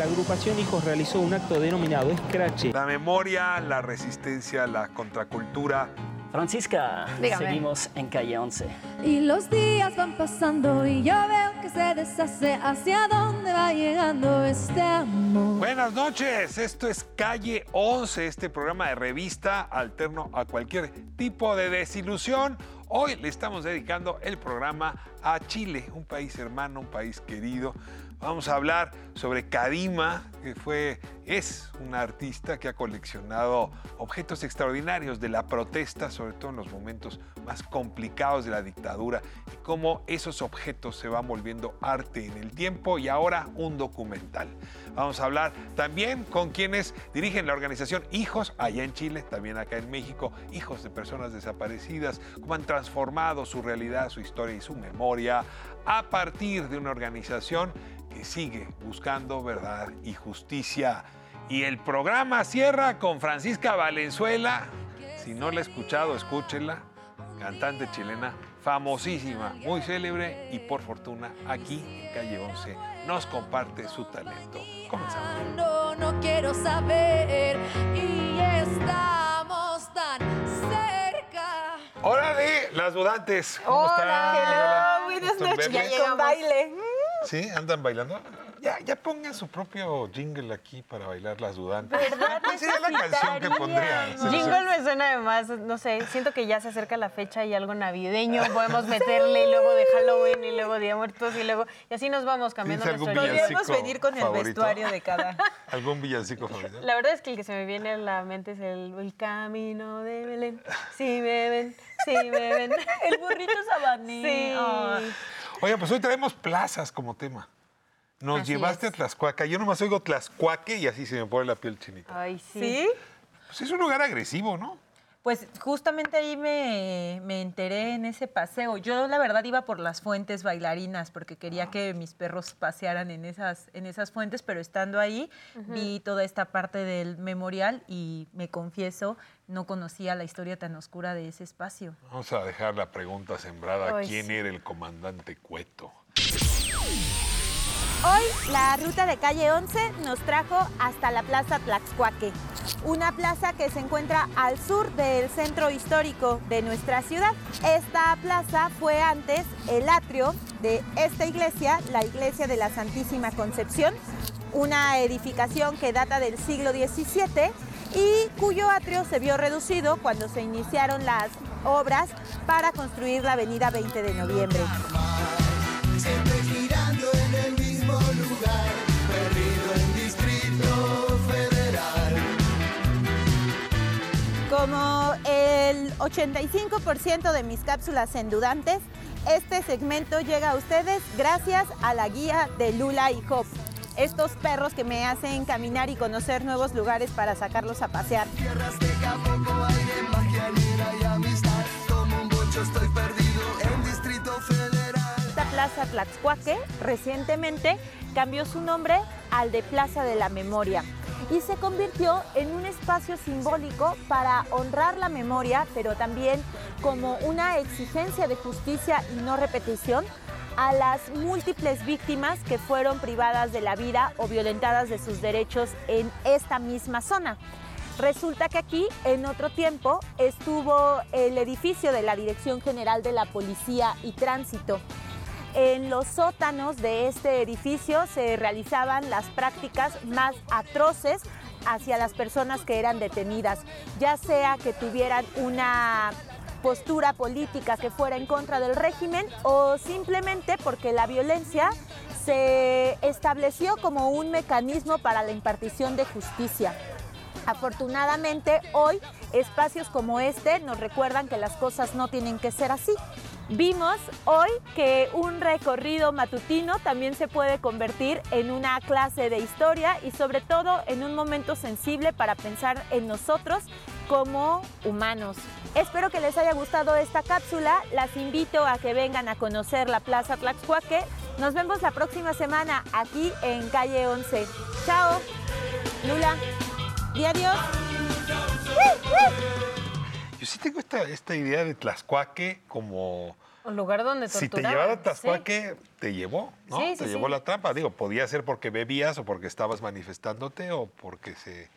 la agrupación Hijos realizó un acto denominado Escrache. La memoria, la resistencia, la contracultura. Francisca, seguimos en calle 11. Y los días van pasando y yo veo que se deshace hacia dónde va llegando este amor. Buenas noches, esto es Calle 11, este programa de revista alterno a cualquier tipo de desilusión. Hoy le estamos dedicando el programa a Chile, un país hermano, un país querido, Vamos a hablar sobre Kadima, que fue, es una artista que ha coleccionado objetos extraordinarios de la protesta, sobre todo en los momentos más complicados de la dictadura, y cómo esos objetos se van volviendo arte en el tiempo y ahora un documental. Vamos a hablar también con quienes dirigen la organización Hijos, allá en Chile, también acá en México, hijos de personas desaparecidas, cómo han transformado su realidad, su historia y su memoria a partir de una organización que sigue buscando verdad y justicia. Y el programa cierra con Francisca Valenzuela. Si no la ha escuchado, escúchela. Cantante chilena, famosísima, muy célebre y por fortuna aquí en Calle 11 nos comparte su talento. Comenzamos. No, no quiero saber y estamos tan cerca. ¡Órale! Las dudantes. ¿Cómo Hola, buenas noches. Ya con baile. ¿Sí? ¿Andan bailando? Ya, ya pongan su propio jingle aquí para bailar las dudantes. ¿Verdad? ¿Cuál sería la canción que pondrían? Jingle me suena además, no sé, siento que ya se acerca la fecha y algo navideño, podemos meterle y luego de Halloween y luego Día Muertos y luego, y así nos vamos cambiando nuestro Podríamos venir con el vestuario de cada. ¿Algún villancico favorito? La verdad es que el que se me viene a la mente es el, el camino de Belén. Sí me ven, sí me ven. El burrito sabaní. Sí. Oye, pues hoy traemos plazas como tema. Nos llevaste a Tlaxcuaca. Yo nomás oigo Tlaxcuaque y así se me pone la piel chinita. Ay, sí. ¿Sí? Pues es un lugar agresivo, ¿no? Pues justamente ahí me, me, enteré en ese paseo. Yo la verdad iba por las fuentes bailarinas porque quería que mis perros pasearan en esas, en esas fuentes, pero estando ahí vi toda esta parte del memorial y me confieso, no conocía la historia tan oscura de ese espacio. Vamos a dejar la pregunta sembrada. ¿Quién era el comandante Cueto? Hoy la ruta de calle 11 nos trajo hasta la Plaza Tlaxcuaque, una plaza que se encuentra al sur del centro histórico de nuestra ciudad. Esta plaza fue antes el atrio de esta iglesia, la iglesia de la Santísima Concepción, una edificación que data del siglo XVII y cuyo atrio se vio reducido cuando se iniciaron las obras para construir la avenida 20 de noviembre. Como el 85% de mis cápsulas endudantes, este segmento llega a ustedes gracias a la guía de Lula y Hop. Estos perros que me hacen caminar y conocer nuevos lugares para sacarlos a pasear. Esta Plaza Tlaxcuaque recientemente cambió su nombre al de Plaza de la Memoria y se convirtió en un espacio simbólico para honrar la memoria, pero también como una exigencia de justicia y no repetición a las múltiples víctimas que fueron privadas de la vida o violentadas de sus derechos en esta misma zona. Resulta que aquí, en otro tiempo, estuvo el edificio de la Dirección General de la Policía y Tránsito. En los sótanos de este edificio se realizaban las prácticas más atroces hacia las personas que eran detenidas, ya sea que tuvieran una postura política que fuera en contra del régimen o simplemente porque la violencia se estableció como un mecanismo para la impartición de justicia. Afortunadamente hoy espacios como este nos recuerdan que las cosas no tienen que ser así. Vimos hoy que un recorrido matutino también se puede convertir en una clase de historia y sobre todo en un momento sensible para pensar en nosotros como humanos. Espero que les haya gustado esta cápsula. Las invito a que vengan a conocer la Plaza Tlaxcuaque. Nos vemos la próxima semana aquí en Calle 11. Chao. Lula. Y adiós. Yo sí tengo esta, esta idea de Tlaxcuaque como Un lugar donde Si te llevaba a sí. Te llevó, ¿no? Sí, te sí, llevó la trampa. Digo, podía ser porque bebías o porque estabas manifestándote o porque se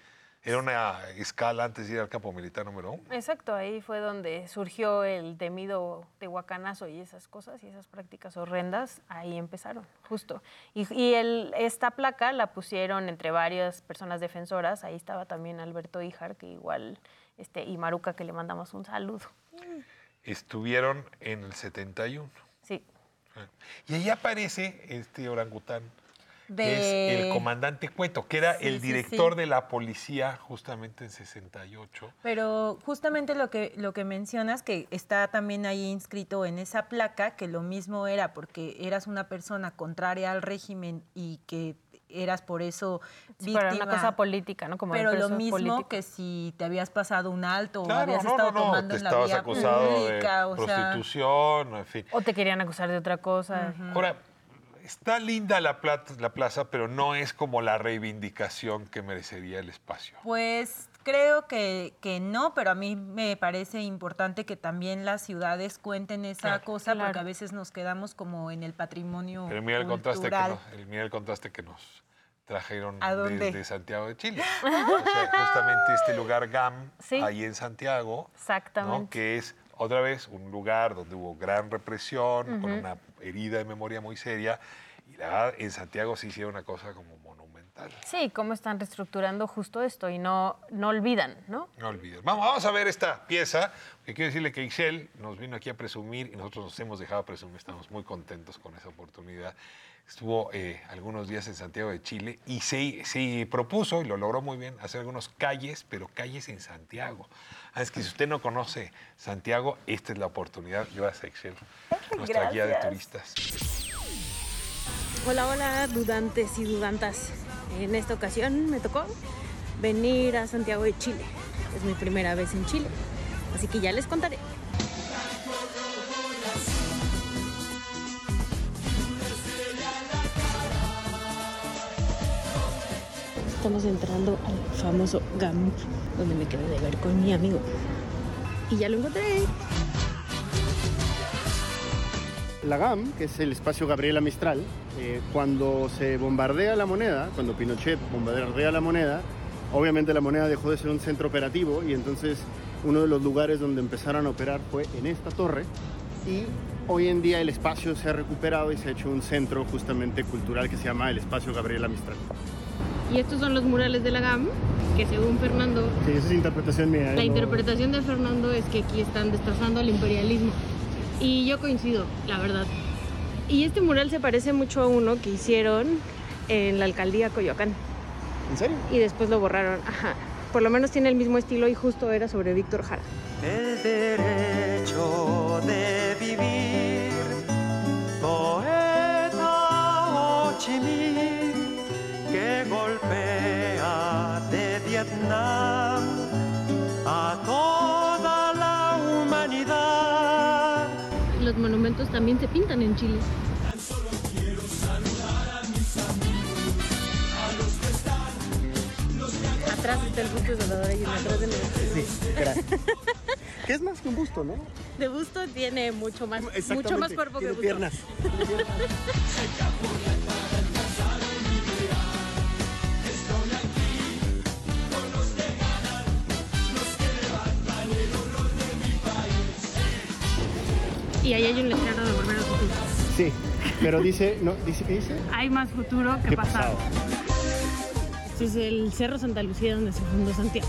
era una escala antes de ir al campo militar número uno. Exacto, ahí fue donde surgió el temido tehuacanazo y esas cosas y esas prácticas horrendas, ahí empezaron, justo. Y, y el- esta placa la pusieron entre varias personas defensoras, ahí estaba también Alberto Ijar, que igual, este, y Maruca, que le mandamos un saludo. Estuvieron en el 71. Sí, Y ahí aparece este orangután, que es el comandante Cueto, que era Sí, el sí, director sí. de la policía justamente en 68. Pero justamente lo que, lo que mencionas, que está también ahí inscrito en esa placa, que lo mismo era porque eras una persona contraria al régimen y que eras por eso Sí, víctima. pero era una cosa política, ¿no? Como pero lo mismo político. que si te habías pasado un alto o Claro, habías no, estado no, no, tomando te en la vía acusado pública, de o sea, prostitución, en fin. O te querían acusar de otra cosa. Ahora, está linda la, plat- la plaza, pero no es como la reivindicación que merecería el espacio. Pues creo que, que no, pero a mí me parece importante que también las ciudades cuenten esa Claro. cosa, porque a veces nos quedamos como en el patrimonio Pero mira el contraste, que cultural. nos, el- mira el contraste que nos trajeron ¿A desde Santiago de Chile. O sea, justamente este lugar GAM, Sí. ahí en Santiago, ¿no? Exactamente. que es otra vez un lugar donde hubo gran represión, con una herida de memoria muy seria. Y la verdad, en Santiago se hicieron una cosa como monumental. Sí, cómo están reestructurando justo esto y no, no olvidan, ¿no? No olvides. Vamos, vamos a ver esta pieza, que quiero decirle que Ixel nos vino aquí a presumir y nosotros nos hemos dejado presumir, estamos muy contentos con esa oportunidad. Estuvo eh, algunos días en Santiago de Chile y se, se propuso, y lo logró muy bien, hacer algunos calles, pero calles en Santiago. Ah, es que si usted no conoce Santiago, esta es la oportunidad. Gracias, Ixel, nuestra guía de turistas. Hola, hola, dudantes y dudantas. En esta ocasión me tocó venir a Santiago de Chile. Es mi primera vez en Chile, así que ya les contaré. Estamos entrando al famoso GAM, donde me quedé de ver con mi amigo. Y ya lo encontré. La GAM, que es el espacio Gabriela Mistral, eh, cuando se bombardea la moneda, cuando Pinochet bombardea la moneda, obviamente la moneda dejó de ser un centro operativo y entonces uno de los lugares donde empezaron a operar fue en esta torre y hoy en día el espacio se ha recuperado y se ha hecho un centro justamente cultural que se llama el espacio Gabriela Mistral. Y estos son los murales de la GAM, que según Fernando, Sí, esa es interpretación mía. ¿eh? la No- interpretación de Fernando es que aquí están destazando el imperialismo. Y yo coincido, la verdad. Y este mural se parece mucho a uno que hicieron en la alcaldía Coyoacán. ¿En serio? Y después lo borraron. Ajá. Por lo menos tiene el mismo estilo y justo era sobre Víctor Jara. El derecho de vivir, poeta que golpea de Vietnam a toda la humanidad. Los monumentos también se pintan en Chile. Atrás está el busto de Salvador Allende, atrás de Sí, gracias. que es más que un busto, ¿no? De busto tiene mucho más, mucho más cuerpo que tiene busto. piernas. Y ahí hay un letrero de volver al futuro. Sí, pero dice, no, dice ¿qué dice? Hay más futuro que ¿Qué pasado. pasado? Este es el Cerro Santa Lucía donde se fundó Santiago.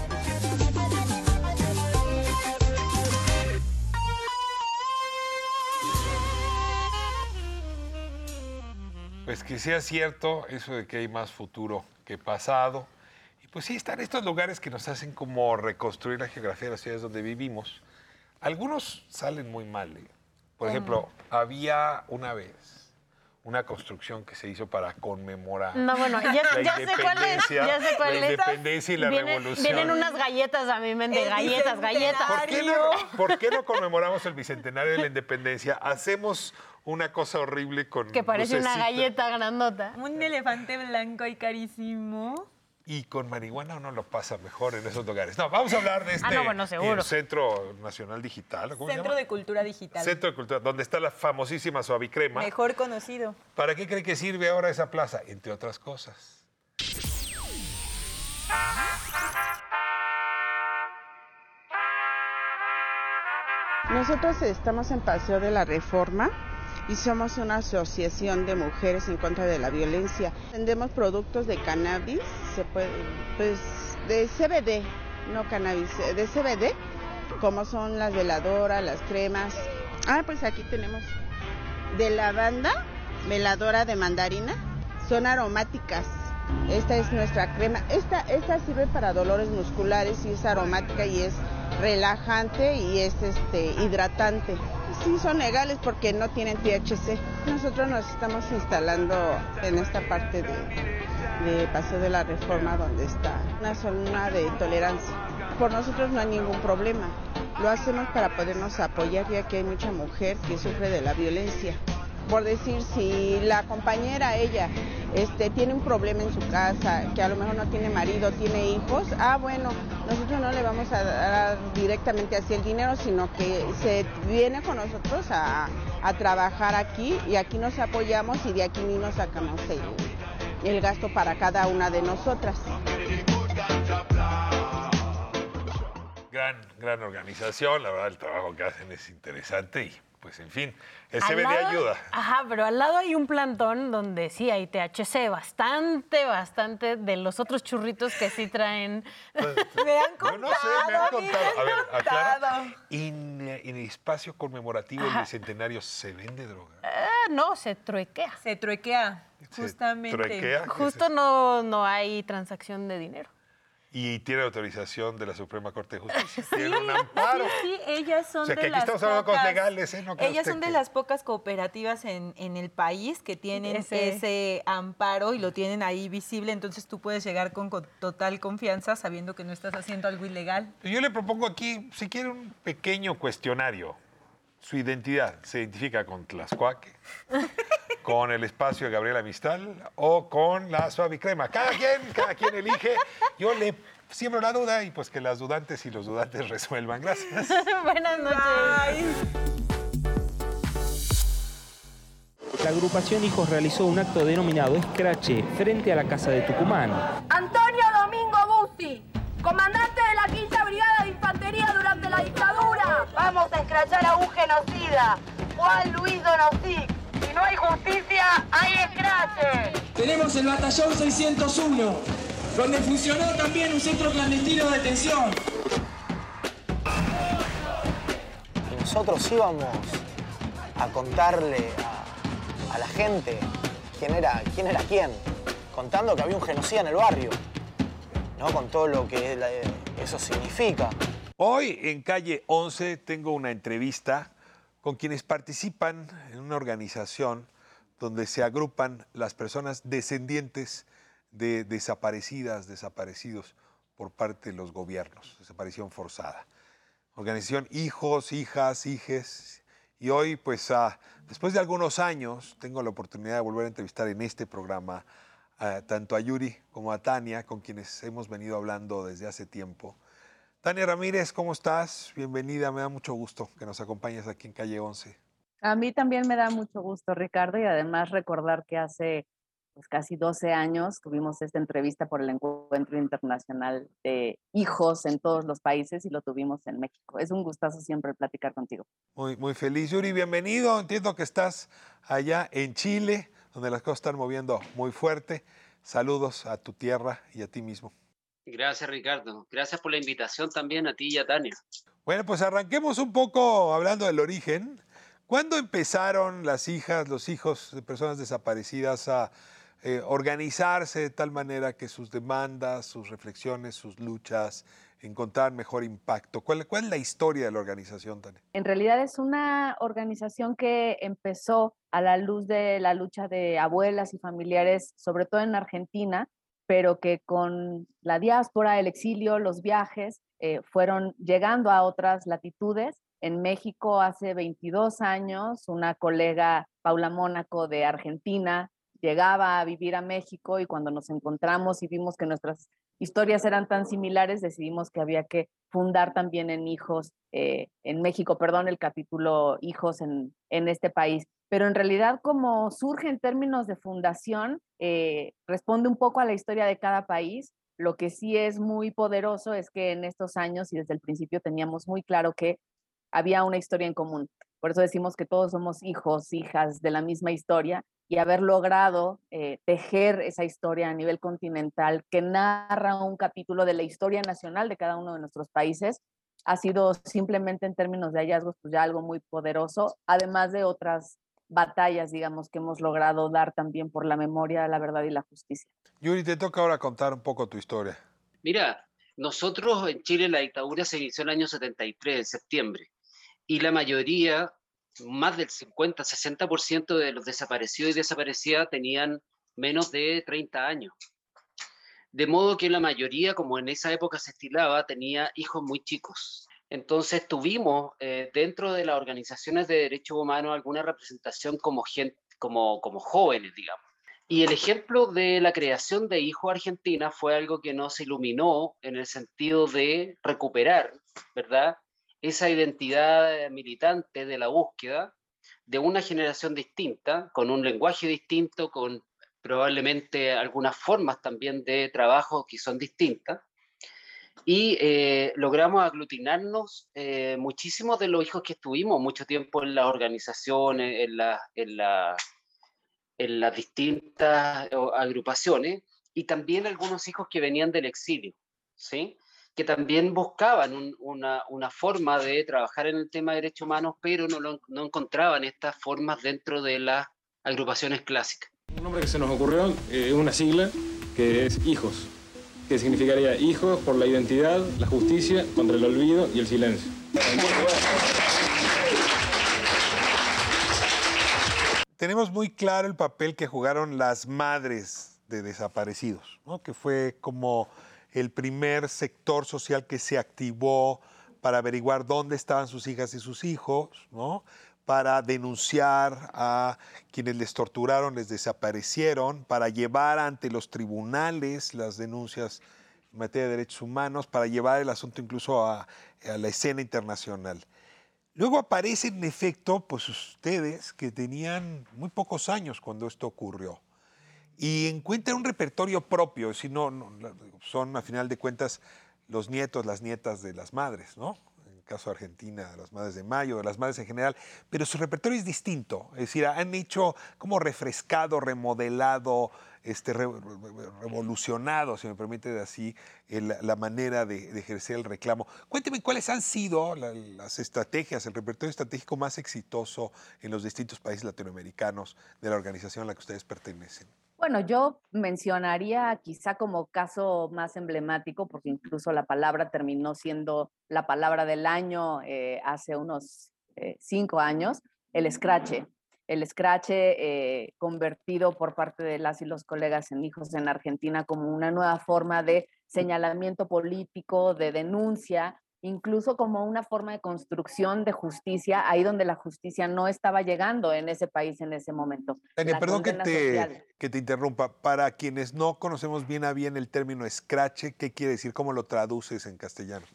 Pues que sea cierto eso de que hay más futuro que pasado. Y pues sí, están estos lugares que nos hacen como reconstruir la geografía de las ciudades donde vivimos. Algunos salen muy mal. ¿eh? Por ejemplo, había una vez una construcción que se hizo para conmemorar No, bueno, ya, la ya sé cuál es. independencia, Ya sé cuál la es. independencia y la Viene- revolución. Vienen unas galletas a mi mente, El galletas, galletas. ¿Por qué, no, por qué no conmemoramos el bicentenario de la independencia? Hacemos una cosa horrible con Que parece una galleta grandota. Un elefante blanco y carísimo. Y con marihuana uno lo pasa mejor en esos lugares. No, vamos a hablar de Ah, este no, bueno, seguro. eh, Centro Nacional Digital. ¿cómo se Centro llama? de Cultura Digital. Centro de Cultura, donde está la famosísima Suavicrema. Mejor conocido. ¿Para qué cree que sirve ahora esa plaza? Entre otras cosas. Nosotros estamos en Paseo de la Reforma y somos una asociación de mujeres en contra de la violencia. Vendemos productos de cannabis, se puede, pues de CBD, no cannabis, de CBD, como son las veladoras, las cremas. Ah, pues aquí tenemos de lavanda, veladora de mandarina, son aromáticas. Esta es nuestra crema. Esta, esta sirve para dolores musculares y es aromática y es relajante y es este hidratante. Sí son legales porque no tienen THC. Nosotros nos estamos instalando en esta parte de, Paseo de la Reforma donde está una zona de tolerancia. Por nosotros no hay ningún problema. Lo hacemos para podernos apoyar ya que hay mucha mujer que sufre de la violencia por decir si la compañera ella este tiene un problema en su casa que a lo mejor no tiene marido tiene hijos ah bueno nosotros no le vamos a dar directamente así el dinero sino que se viene con nosotros a, a trabajar aquí y aquí nos apoyamos y de aquí mismo sacamos el, el gasto para cada una de nosotras. Gran, gran organización, la verdad el trabajo que hacen es interesante y pues en fin, el CBD lado- ayuda. Ajá, pero al lado hay un plantón donde sí hay THC, bastante, bastante de los otros churritos que sí traen. Me han Yo no sé, me han contado, me contado. A ver, han aclara. contado. En, en el espacio conmemorativo del bicentenario se vende droga. Ah, no, se truequea. Se truequea, Se justamente. truequea. ¿Qué es Justo no, no hay transacción de dinero. Y tiene autorización de la Suprema Corte de Justicia. Tiene un amparo. Sí, sí, ellas son O sea, de que aquí las estamos hablando pocas, legales, ¿eh? No ellas son de que- las pocas cooperativas en, en el país que tienen Ese- ese... amparo y lo tienen ahí visible, entonces tú puedes llegar con, con total confianza sabiendo que no estás haciendo algo ilegal. Yo le propongo aquí, si quiere, un pequeño cuestionario. Su identidad, ¿se identifica con Tlaxcuaque, con el espacio de Gabriela Mistral o con la Suavicrema? Cada quien, cada quien elige. Yo le siembro la duda y pues que las dudantes y los dudantes resuelvan. Gracias. Buenas noches. La agrupación Hijos realizó un acto denominado Escrache frente a la Casa de Tucumán. Antonio Domingo Bussi, comandante de la Quinta Brigada de Infantería durante la dictadura. Vamos a escrachar a un genocida, Juan Luis Donosic. Si no hay justicia, hay escrache. Tenemos el batallón 601, donde funcionó también un centro clandestino de detención. Nosotros íbamos a contarle a, a la gente quién era, quién era quién, contando que había un genocida en el barrio, ¿no? Con todo lo que eso significa. Hoy en calle 11 tengo una entrevista con quienes participan en una organización donde se agrupan las personas descendientes de desaparecidas, desaparecidos por parte de los gobiernos, desaparición forzada. Organización Hijos, Hijas, Hijes. Y hoy, pues, ah, después de algunos años, tengo la oportunidad de volver a entrevistar en este programa tanto a Yuri como a Tania, con quienes hemos venido hablando desde hace tiempo. Tania Ramírez, ¿cómo estás? Bienvenida, me da mucho gusto que nos acompañes aquí en Calle 11. A mí también me da mucho gusto, Ricardo, y además recordar que hace pues, casi 12 años tuvimos esta entrevista por el Encuentro Internacional de Hijos en todos los países y lo tuvimos en México. Es un gustazo siempre platicar contigo. Muy, muy feliz. Yuri, bienvenido. Entiendo que estás allá en Chile, donde las cosas están moviendo muy fuerte. Saludos a tu tierra y a ti mismo. Gracias, Ricardo. Gracias por la invitación también a ti y a Tania. Bueno, pues arranquemos un poco hablando del origen. ¿Cuándo empezaron las hijas, los hijos de personas desaparecidas a eh, organizarse de tal manera que sus demandas, sus reflexiones, sus luchas encontraran mejor impacto? ¿Cuál, cuál es la historia de la organización, Tania? En realidad es una organización que empezó a la luz de la lucha de abuelas y familiares, sobre todo en Argentina, pero que con la diáspora, el exilio, los viajes, eh, fueron llegando a otras latitudes. En México hace 22 años, una colega, Paula Mónaco de Argentina, llegaba a vivir a México y cuando nos encontramos y vimos que nuestras historias eran tan similares, decidimos que había que fundar también en hijos, eh, en México, perdón, el capítulo hijos en, en, este país. Pero en realidad como surge en términos de fundación, eh, responde un poco a la historia de cada país. Lo que sí es muy poderoso es que en estos años y desde el principio teníamos muy claro que había una historia en común. Por eso decimos que todos somos hijos, hijas de la misma historia y haber logrado eh, tejer esa historia a nivel continental que narra un capítulo de la historia nacional de cada uno de nuestros países ha sido simplemente en términos de hallazgos pues ya algo muy poderoso, además de otras batallas, digamos, que hemos logrado dar también por la memoria, la verdad y la justicia. Yuri, te toca ahora contar un poco tu historia. Mira, nosotros en Chile la dictadura se inició en el año 73, en septiembre, y la mayoría más del 50-60% de los desaparecidos y desaparecidas tenían menos de 30 años. De modo que la mayoría, como en esa época se estilaba, tenía hijos muy chicos. Entonces tuvimos eh, dentro de las organizaciones de derechos humanos alguna representación como, gente, como, jóvenes, digamos. Y el ejemplo de la creación de Hijo Argentina fue algo que nos iluminó en el sentido de recuperar, ¿verdad? esa identidad militante de la búsqueda de una generación distinta, con un lenguaje distinto, con probablemente algunas formas también de trabajo que son distintas. Y eh, logramos aglutinarnos eh, muchísimos de los hijos que estuvimos mucho tiempo en las organizaciones, en, la, en, la, en las distintas agrupaciones, y también algunos hijos que venían del exilio, ¿sí? que también buscaban una, una, forma de trabajar en el tema de derechos humanos, pero no, no encontraban estas formas dentro de las agrupaciones clásicas. Un nombre que se nos ocurrió es una sigla que es HIJOS, que significaría Hijos por la identidad, la justicia, contra el olvido y el silencio. Tenemos muy claro el papel que jugaron las madres de desaparecidos, ¿no? que fue como el primer sector social que se activó para averiguar dónde estaban sus hijas y sus hijos, ¿no? Para denunciar a quienes les torturaron, les desaparecieron, para llevar ante los tribunales las denuncias en materia de derechos humanos, para llevar el asunto incluso a, la escena internacional. Luego aparecen, en efecto, pues ustedes que tenían muy pocos años cuando esto ocurrió y encuentra un repertorio propio, si no, son a final de cuentas los nietos, las nietas de las madres, ¿no? Caso de Argentina, las madres de Mayo, de las madres en general, pero su repertorio es distinto, es decir, han hecho como refrescado, remodelado, este, revolucionado, si me permite así, la manera de, ejercer el reclamo. Cuénteme cuáles han sido las estrategias, el repertorio estratégico más exitoso en los distintos países latinoamericanos de la organización a la que ustedes pertenecen. Bueno, yo mencionaría quizá como caso más emblemático, porque incluso la palabra terminó siendo la palabra del año eh, hace unos eh, cinco años, el escrache. El escrache eh, convertido por parte de las y los colegas en hijos en Argentina como una nueva forma de señalamiento político, de denuncia incluso como una forma de construcción de justicia, ahí donde la justicia no estaba llegando en ese país en ese momento. Tania, perdón que te, que te, interrumpa. Para quienes no conocemos bien a bien el término escrache, ¿qué quiere decir? ¿Cómo lo traduces en castellano?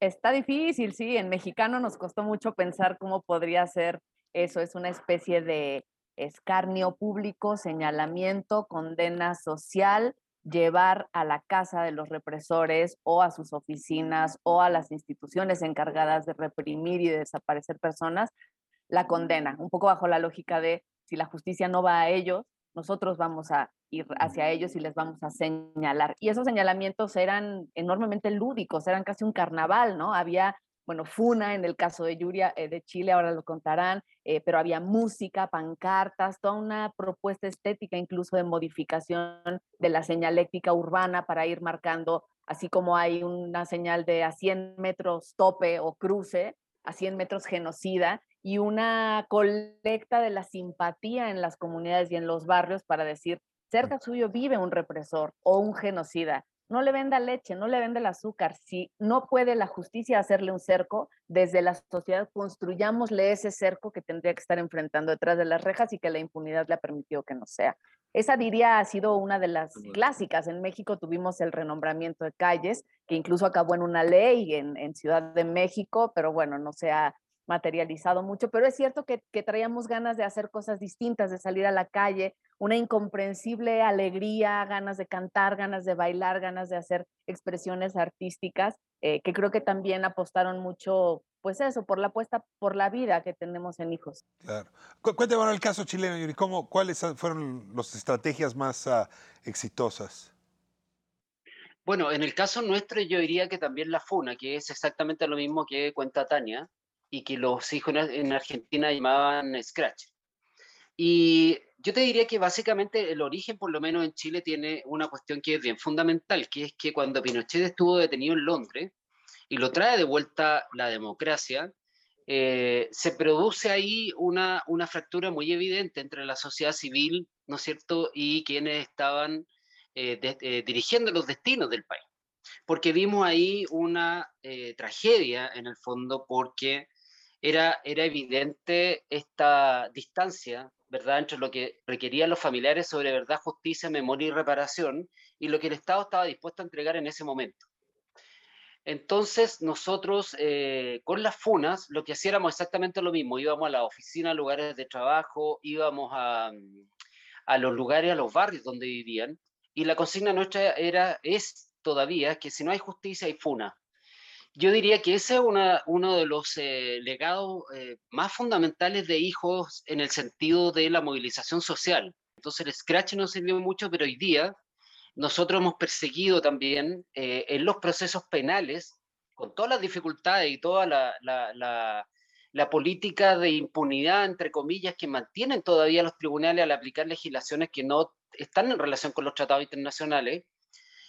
Está difícil, sí. En mexicano nos costó mucho pensar cómo podría ser eso. Es una especie de escarnio público, señalamiento, condena social llevar a la casa de los represores o a sus oficinas o a las instituciones encargadas de reprimir y de desaparecer personas, la condena, un poco bajo la lógica de si la justicia no va a ellos, nosotros vamos a ir hacia ellos y les vamos a señalar. Y esos señalamientos eran enormemente lúdicos, eran casi un carnaval, ¿no? Había bueno, Funa en el caso de Yuria eh, de Chile, ahora lo contarán, eh, pero había música, pancartas, toda una propuesta estética incluso de modificación de la señaléctica urbana para ir marcando, así como hay una señal de a 100 metros tope o cruce, a 100 metros genocida, y una colecta de la simpatía en las comunidades y en los barrios para decir, cerca suyo vive un represor o un genocida, no le venda leche, no le venda el azúcar. Si no puede la justicia hacerle un cerco, desde la sociedad construyámosle ese cerco que tendría que estar enfrentando detrás de las rejas y que la impunidad le ha permitido que no sea. Esa diría ha sido una de las clásicas. En México tuvimos el renombramiento de calles, que incluso acabó en una ley en, en Ciudad de México, pero bueno, no se ha materializado mucho, pero es cierto que, que, traíamos ganas de hacer cosas distintas, de salir a la calle, una incomprensible alegría, ganas de cantar, ganas de bailar, ganas de hacer expresiones artísticas, eh, que creo que también apostaron mucho, pues eso, por la apuesta por la vida que tenemos en hijos. Claro. Cuéntame el caso chileno, Yuri, ¿cómo, ¿cuáles fueron las estrategias más uh, exitosas? Bueno, en el caso nuestro yo diría que también la FUNA, que es exactamente lo mismo que cuenta Tania, y que los hijos en Argentina llamaban Scratch. Y yo te diría que básicamente el origen, por lo menos en Chile, tiene una cuestión que es bien fundamental, que es que cuando Pinochet estuvo detenido en Londres y lo trae de vuelta la democracia, eh, se produce ahí una, una fractura muy evidente entre la sociedad civil, ¿no es cierto?, y quienes estaban eh, eh, dirigiendo los destinos del país. Porque vimos ahí una tragedia en el fondo, porque era, era evidente esta distancia, ¿verdad?, entre lo que requerían los familiares sobre verdad, justicia, memoria y reparación y lo que el Estado estaba dispuesto a entregar en ese momento. Entonces, nosotros eh, con las FUNAS lo que hacíamos exactamente lo mismo, íbamos a la oficina, lugares de trabajo, íbamos a, a los lugares, a los barrios donde vivían, y la consigna nuestra era, es todavía que si no hay justicia hay FUNA, yo diría que ese es uno de los eh, legados eh, más fundamentales de hijos en el sentido de la movilización social. Entonces el Scratch no sirvió mucho, pero hoy día nosotros hemos perseguido también eh, en los procesos penales, con todas las dificultades y toda la, la, la, política de impunidad, entre comillas, que mantienen todavía los tribunales al aplicar legislaciones que no están en relación con los tratados internacionales,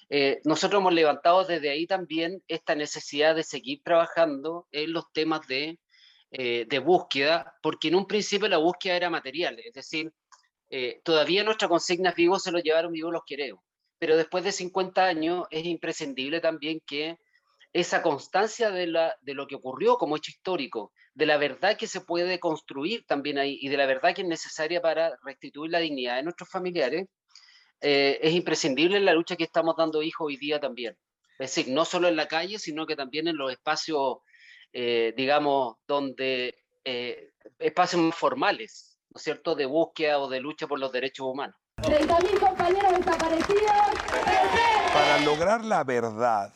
eh, nosotros hemos levantado desde ahí también esta necesidad de seguir trabajando en los temas de, eh, de búsqueda, porque en un principio la búsqueda era material, es decir, eh, todavía nuestra consigna vivos se lo llevaron vivos los queremos, pero después de 50 años es imprescindible también que esa constancia de, la, de lo que ocurrió como hecho histórico, de la verdad que se puede construir también ahí y de la verdad que es necesaria para restituir la dignidad de nuestros familiares, eh, es imprescindible en la lucha que estamos dando hijos hoy día también. Es decir, no solo en la calle, sino que también en los espacios, eh, digamos, donde eh, espacios más formales, ¿no es cierto?, de búsqueda o de lucha por los derechos humanos. 30.000 compañeros desaparecidos. Para lograr la verdad,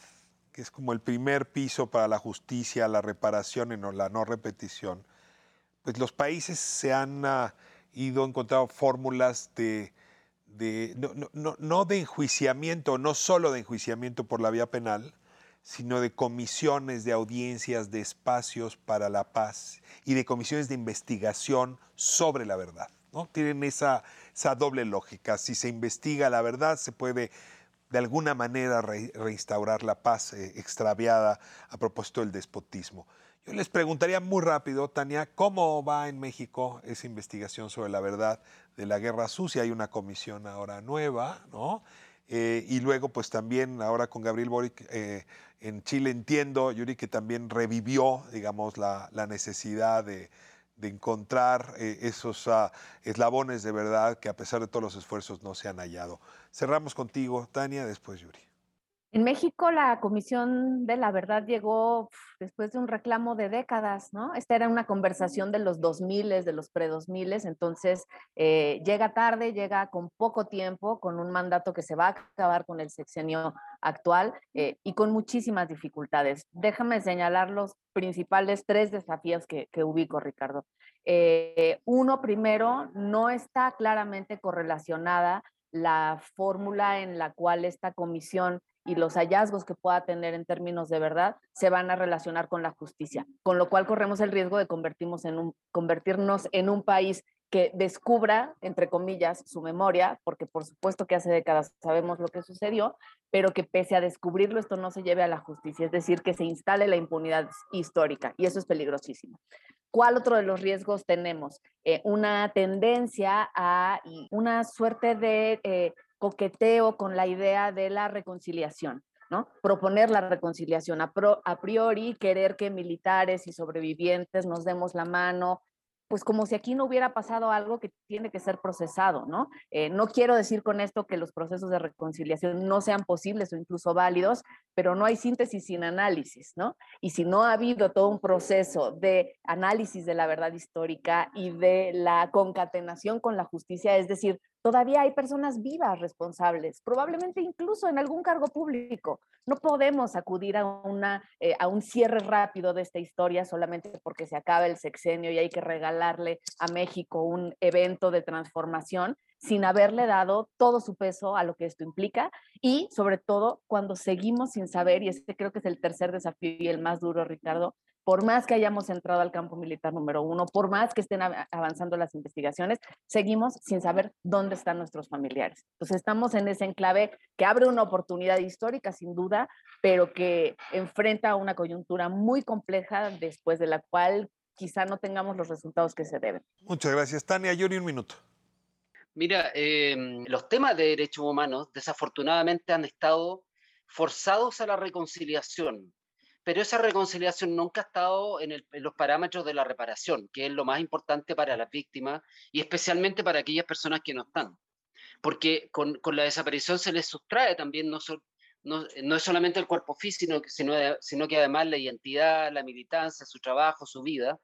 que es como el primer piso para la justicia, la reparación y no, la no repetición, pues los países se han uh, ido encontrando fórmulas de no, de enjuiciamiento, no solo de enjuiciamiento por la vía penal, sino de comisiones de audiencias, de espacios para la paz y de comisiones de investigación sobre la verdad. ¿no? Tienen esa, esa doble lógica. Si se investiga la verdad, se puede de alguna manera reinstaurar la paz eh, extraviada a propósito del despotismo. Yo les preguntaría muy rápido, Tania, ¿cómo va en México esa investigación sobre la verdad de la guerra sucia? Hay una comisión ahora nueva, ¿no? Eh, y luego, pues también ahora con Gabriel Boric eh, en Chile entiendo, Yuri, que también revivió, digamos, la, necesidad de, encontrar eh, esos uh, eslabones de verdad que a pesar de todos los esfuerzos no se han hallado. Cerramos contigo, Tania, después Yuri. En México la Comisión de la Verdad llegó después de un reclamo de décadas, ¿no? Esta era una conversación de los 2000, de los pre-2000, entonces eh, llega tarde, llega con poco tiempo, con un mandato que se va a acabar con el sexenio actual eh, y con muchísimas dificultades. Déjame señalar los principales tres desafíos que, ubico, Ricardo. Eh, uno, primero, no está claramente correlacionada la fórmula en la cual esta comisión y los hallazgos que pueda tener en términos de verdad se van a relacionar con la justicia, con lo cual corremos el riesgo de convertirnos en un, convertirnos en un país que descubra, entre comillas, su memoria, porque por supuesto que hace décadas sabemos lo que sucedió, pero que pese a descubrirlo esto no se lleve a la justicia, es decir, que se instale la impunidad histórica, y eso es peligrosísimo. ¿Cuál otro de los riesgos tenemos? Eh, una tendencia a una suerte de... Eh, coqueteo con la idea de la reconciliación. ¿no? Proponer la reconciliación a, priori, querer que militares y sobrevivientes nos demos la mano, pues como si aquí no hubiera pasado algo que tiene que ser procesado, ¿no? Eh, no quiero decir con esto que los procesos de reconciliación no sean posibles o incluso válidos, pero no hay síntesis sin análisis, ¿no? Y si no ha habido todo un proceso de análisis de la verdad histórica y de la concatenación con la justicia, es decir, todavía hay personas vivas responsables, probablemente incluso en algún cargo público. No podemos acudir a, una, eh, a un cierre rápido de esta historia solamente porque se acaba el sexenio y hay que regalarle a México un evento de transformación sin haberle dado todo su peso a lo que esto implica y sobre todo cuando seguimos sin saber, y este creo que es el tercer desafío y el más duro, Ricardo, por más que hayamos entrado al campo militar número uno, por más que estén avanzando las investigaciones, seguimos sin saber dónde están nuestros familiares. Entonces estamos en ese enclave que abre una oportunidad histórica, sin duda, pero que enfrenta una coyuntura muy compleja después de la cual quizá no tengamos los resultados que se deben. Muchas gracias, Tania. Yuri, un minuto. Mira, em, los temas de derechos humanos desafortunadamente han estado forzados a la reconciliación pero esa reconciliación nunca ha estado en, los parámetros de la reparación, que es lo más importante para las víctimas y especialmente para aquellas personas que no están. Porque con, la desaparición se les sustrae también no, es solamente el cuerpo físico, sino, sino que además la identidad, la militancia, su trabajo, su vida.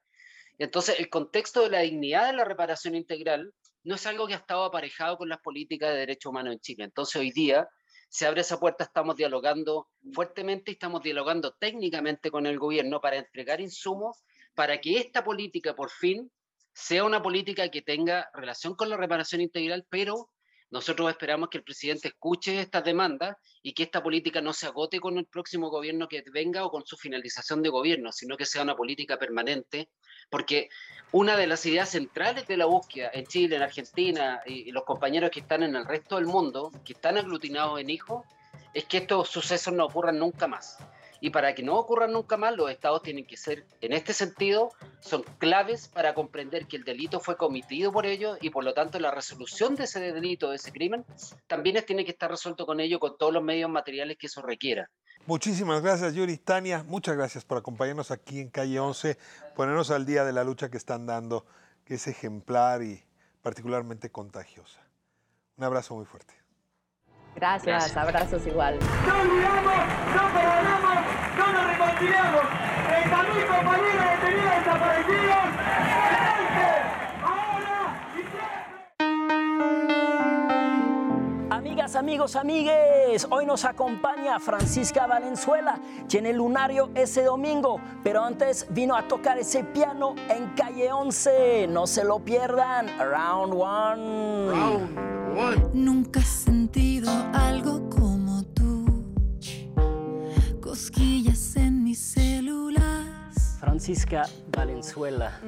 Entonces, el contexto de la dignidad de la reparación integral no es algo que ha estado aparejado con las políticas de derechos humanos en Chile. Entonces, hoy día se abre esa puerta, estamos dialogando fuertemente y estamos dialogando técnicamente con el gobierno para entregar insumos para que esta política por fin sea una política que tenga relación con la reparación integral, pero nosotros esperamos que el presidente escuche estas demandas y que esta política no se agote con el próximo gobierno que venga o con su finalización de gobierno, sino que sea una política permanente porque una de las ideas centrales de la búsqueda en Chile, en Argentina y, los compañeros que están en el resto del mundo, que están aglutinados en hijos, es que estos sucesos no ocurran nunca más. Y para que no ocurran nunca más, los estados tienen que ser, en este sentido, son claves para comprender que el delito fue cometido por ellos y por lo tanto la resolución de ese delito, de ese crimen, también tiene que estar resuelto con ellos, con todos los medios materiales que eso requiera. Muchísimas gracias, Yuri. Tania, muchas gracias por acompañarnos aquí en Calle 11, ponernos al día de la lucha que están dando, que es ejemplar y particularmente contagiosa. Un abrazo muy fuerte. Gracias, abrazos igual. No olvidamos, no perdonamos, no nos reconciliamos. 30.000 compañeros detenidos desaparecidos. Amigas, amigos, amigues, hoy nos acompaña Francisca Valenzuela, tiene el lunario ese domingo, pero antes vino a tocar ese piano en calle 11. No se lo pierdan. Round one. Round one. Nunca he sentido algo como Francisca Valenzuela.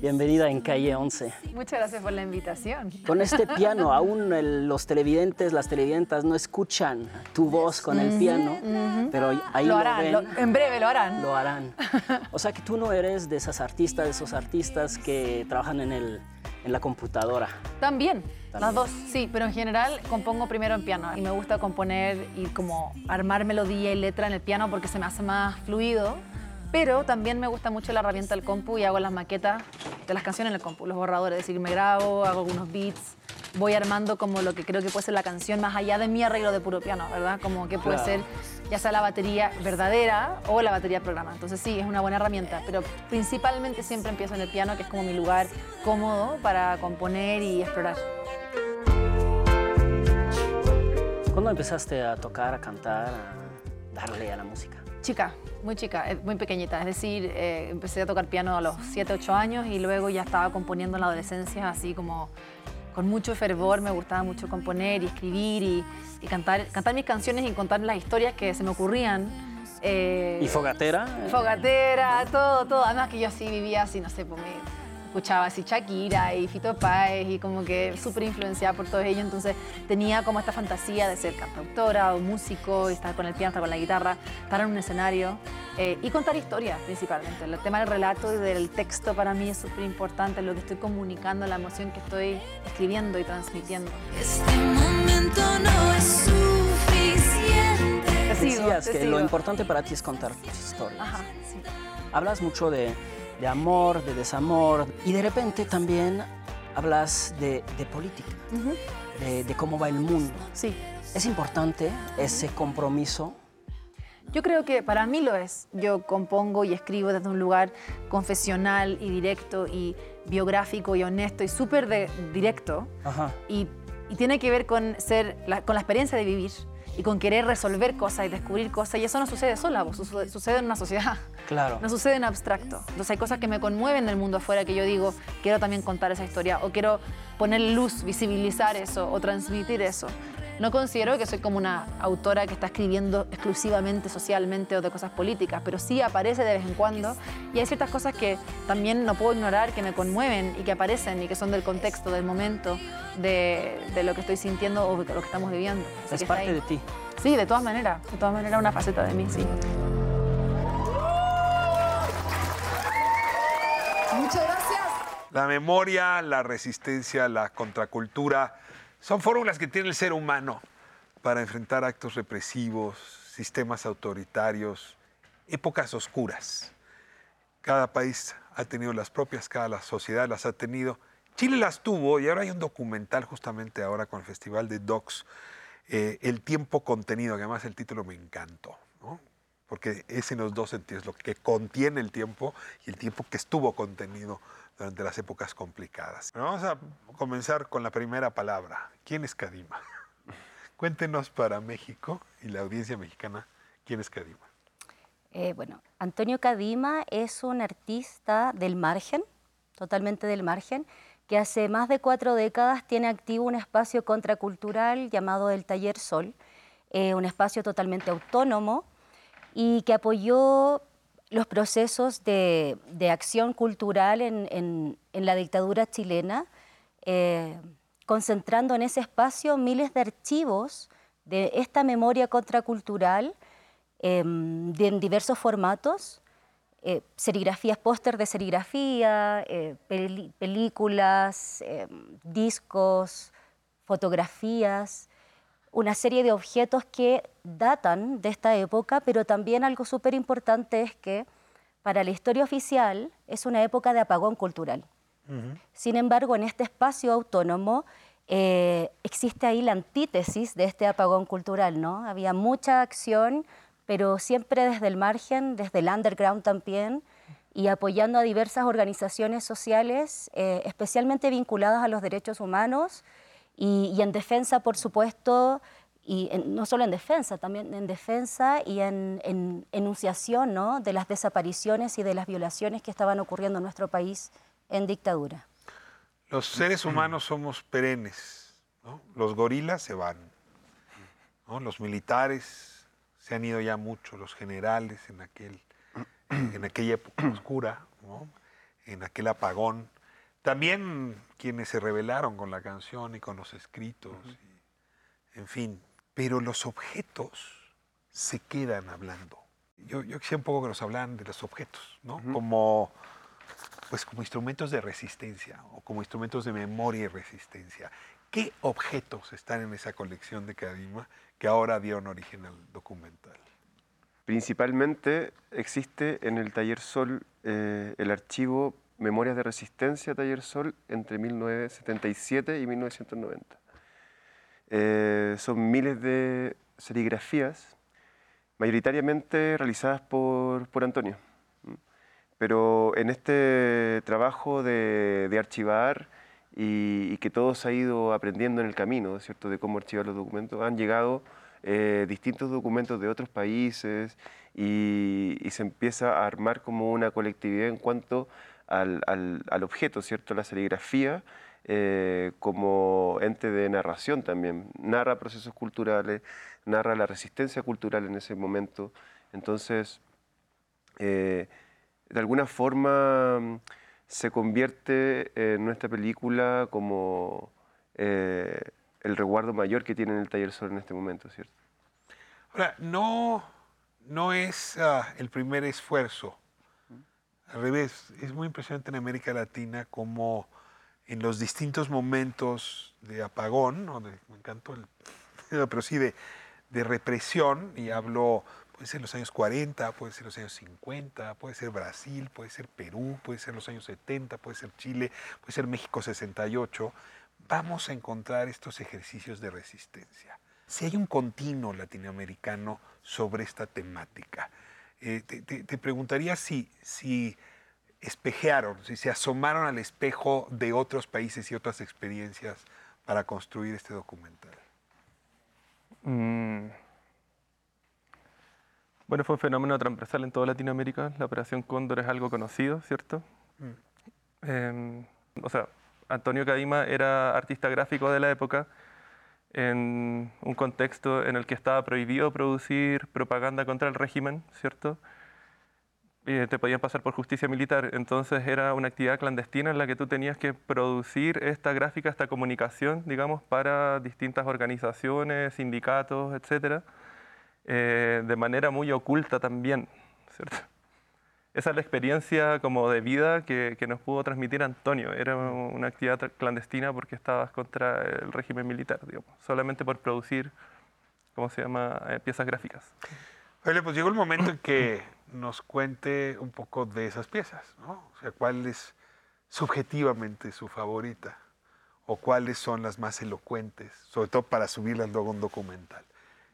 Bienvenida en Calle 11. Muchas gracias por la invitación. Con este piano, aún los televidentes, las televidentas no escuchan tu voz con el piano, pero ahí lo, harán. en breve lo harán. Lo harán. O sea que tú no eres de esas artistas, de esos artistas que trabajan en, el, en la computadora. También, las dos, sí, pero en general compongo primero en piano y me gusta componer y como armar melodía y letra en el piano porque se me hace más fluido pero también me gusta mucho la herramienta del compu y hago las maquetas de las canciones en el compu, los borradores. Es decir, me grabo, hago algunos beats, voy armando como lo que creo que puede ser la canción más allá de mi arreglo de puro piano, ¿verdad? Como que puede ser ya sea la batería verdadera o la batería programa. Entonces sí, es una buena herramienta, pero principalmente siempre empiezo en el piano, que es como mi lugar cómodo para componer y explorar. ¿Cuándo empezaste a tocar, a cantar, a darle a la música? Chica, muy chica, eh, muy pequeñita. Es decir, eh, empecé a tocar piano a los 7, 8 años y luego ya estaba componiendo en la adolescencia así como con mucho fervor. Me gustaba mucho componer y escribir y, cantar, cantar mis canciones y contar las historias que se me ocurrían. Eh, ¿Y fogatera? Fogatera, todo, todo. Además que yo así vivía así, no sé, pues me escuchaba así Shakira y Fito Páez y como que súper influenciada por todo ello, entonces tenía como esta fantasía de ser cantautora o músico, y estar con el piano, estar con la guitarra, estar en un escenario eh, y contar historias principalmente. El tema del relato y del texto para mí es súper importante, lo que estoy comunicando, la emoción que estoy escribiendo y transmitiendo. Este momento no es suficiente. Decías te que lo importante para ti es contar tus historias. Ajá, sí. Hablas mucho de, de amor, de desamor y de repente también hablas de, de política, de, de cómo va el mundo. Sí. Es importante ese compromiso. Yo creo que para mí lo es. Yo compongo y escribo desde un lugar confesional y directo y biográfico y honesto y súper directo. Ajá. Y, y tiene que ver con, ser, la, con la experiencia de vivir y con querer resolver cosas y descubrir cosas. Y eso no sucede sola, vos, sucede, sucede en una sociedad. Claro. No sucede en abstracto. Entonces hay cosas que me conmueven del mundo afuera que yo digo, quiero también contar esa historia o quiero poner luz, visibilizar eso o transmitir eso. No considero que soy como una autora que está escribiendo exclusivamente socialmente o de cosas políticas, pero sí aparece de vez en cuando y hay ciertas cosas que también no puedo ignorar, que me conmueven y que aparecen y que son del contexto, del momento, de, de lo que estoy sintiendo o de lo que estamos viviendo. Así Es que parte de ti. Sí, de todas maneras, de todas maneras una faceta de mí, sí. Muchas gracias. La memoria, la resistencia, la contracultura son fórmulas que tiene el ser humano para enfrentar actos represivos, sistemas autoritarios, épocas oscuras. Cada país ha tenido las propias, cada sociedad las ha tenido. Chile las tuvo y ahora hay un documental justamente ahora con el Festival de Docs, eh, El tiempo contenido, que además el título me encantó. Porque es en los dos sentidos, lo que contiene el tiempo y el tiempo que estuvo contenido durante las épocas complicadas. Vamos a comenzar con la primera palabra. ¿Quién es Cadima? Cuéntenos para México y la audiencia mexicana, ¿quién es Cadima? Eh, bueno, Antonio Cadima es un artista del margen, totalmente del margen, que hace más de cuatro décadas tiene activo un espacio contracultural llamado el Taller Sol, eh, un espacio totalmente autónomo y que apoyó los procesos de, de acción cultural en, en- la dictadura chilena, eh, concentrando en ese espacio miles de archivos de esta memoria contracultural de, en diversos formatos, eh, serigrafías, póster de serigrafía, eh, películas, discos, fotografías, una serie de objetos que datan de esta época, pero también algo súper importante es que para la historia oficial es una época de apagón cultural. Sin embargo, en este espacio autónomo eh, existe ahí la antítesis de este apagón cultural, ¿no? Había mucha acción, pero siempre desde el margen, desde el underground también, y apoyando a diversas organizaciones sociales, eh, especialmente vinculadas a los derechos humanos y, y en defensa, por supuesto, y en- no solo en defensa, también en defensa y en, en enunciación ¿no? de las desapariciones y de las violaciones que estaban ocurriendo en nuestro país en dictadura. Los seres humanos somos perennes. ¿no? Los gorilas se van. ¿no? Los militares se han ido ya mucho, los generales en, aquel, en aquella época oscura, en aquel apagón. También quienes se rebelaron con la canción y con los escritos, y- en fin. Pero los objetos se quedan hablando. Yo, yo quisiera un poco que nos hablaran de los objetos, ¿no? Como pues como instrumentos de resistencia o como instrumentos de memoria y resistencia. ¿Qué objetos están en esa colección de Cadima que ahora dieron origen al documental? Principalmente existe en el Taller Sol eh, el archivo Memorias de Resistencia Taller Sol entre 1977 y 1990. Eh, son miles de serigrafías, mayoritariamente realizadas por, por Antonio. Pero en este trabajo de, de archivar y, y que todo se ha ido aprendiendo en el camino, ¿cierto? De cómo archivar los documentos, han llegado eh, distintos documentos de otros países y, y se empieza a armar como una colectividad en cuanto al, al- al objeto, ¿cierto? La serigrafía eh, como ente de narración también. Narra procesos culturales, narra la resistencia cultural en ese momento. Entonces, eh, de alguna forma se convierte en nuestra película como eh, el resguardo mayor que tiene el Taller Sol en este momento, ¿cierto? Ahora, no, no es ah, el primer esfuerzo. Al revés, es muy impresionante en América Latina como en los distintos momentos de apagón, ¿no? de- me encantó el pero sí de, de represión, y hablo, puede ser los años 40, puede ser los años 50, puede ser Brasil, puede ser Perú, puede ser los años 70, puede ser Chile, puede ser México 68, vamos a encontrar estos ejercicios de resistencia. Si hay un continuo latinoamericano sobre esta temática, eh, te, te- te preguntaría si, si espejearon, si se asomaron al espejo de otros países y otras experiencias para construir este documental. Mm. Bueno, fue un fenómeno transversal en toda Latinoamérica. La Operación Cóndor es algo conocido, ¿cierto? Eh, o sea, Antonio Cadima era artista gráfico de la época en un contexto en el que estaba prohibido producir propaganda contra el régimen, ¿cierto? Y te podían pasar por justicia militar. Entonces era una actividad clandestina en la que tú tenías que producir esta gráfica, esta comunicación, digamos, para distintas organizaciones, sindicatos, etcétera, eh, de manera muy oculta también, ¿cierto? Esa es la experiencia como de vida que, que nos pudo transmitir Antonio. Era una actividad clandestina porque estabas contra el régimen militar, digamos, solamente por producir, ¿cómo se llama?, Eh, piezas gráficas. Oye, pues llegó el momento en que nos cuente un poco de esas piezas, ¿no? O sea, cuál es subjetivamente su favorita o cuáles son las más elocuentes, sobre todo para subirlas luego a un documental.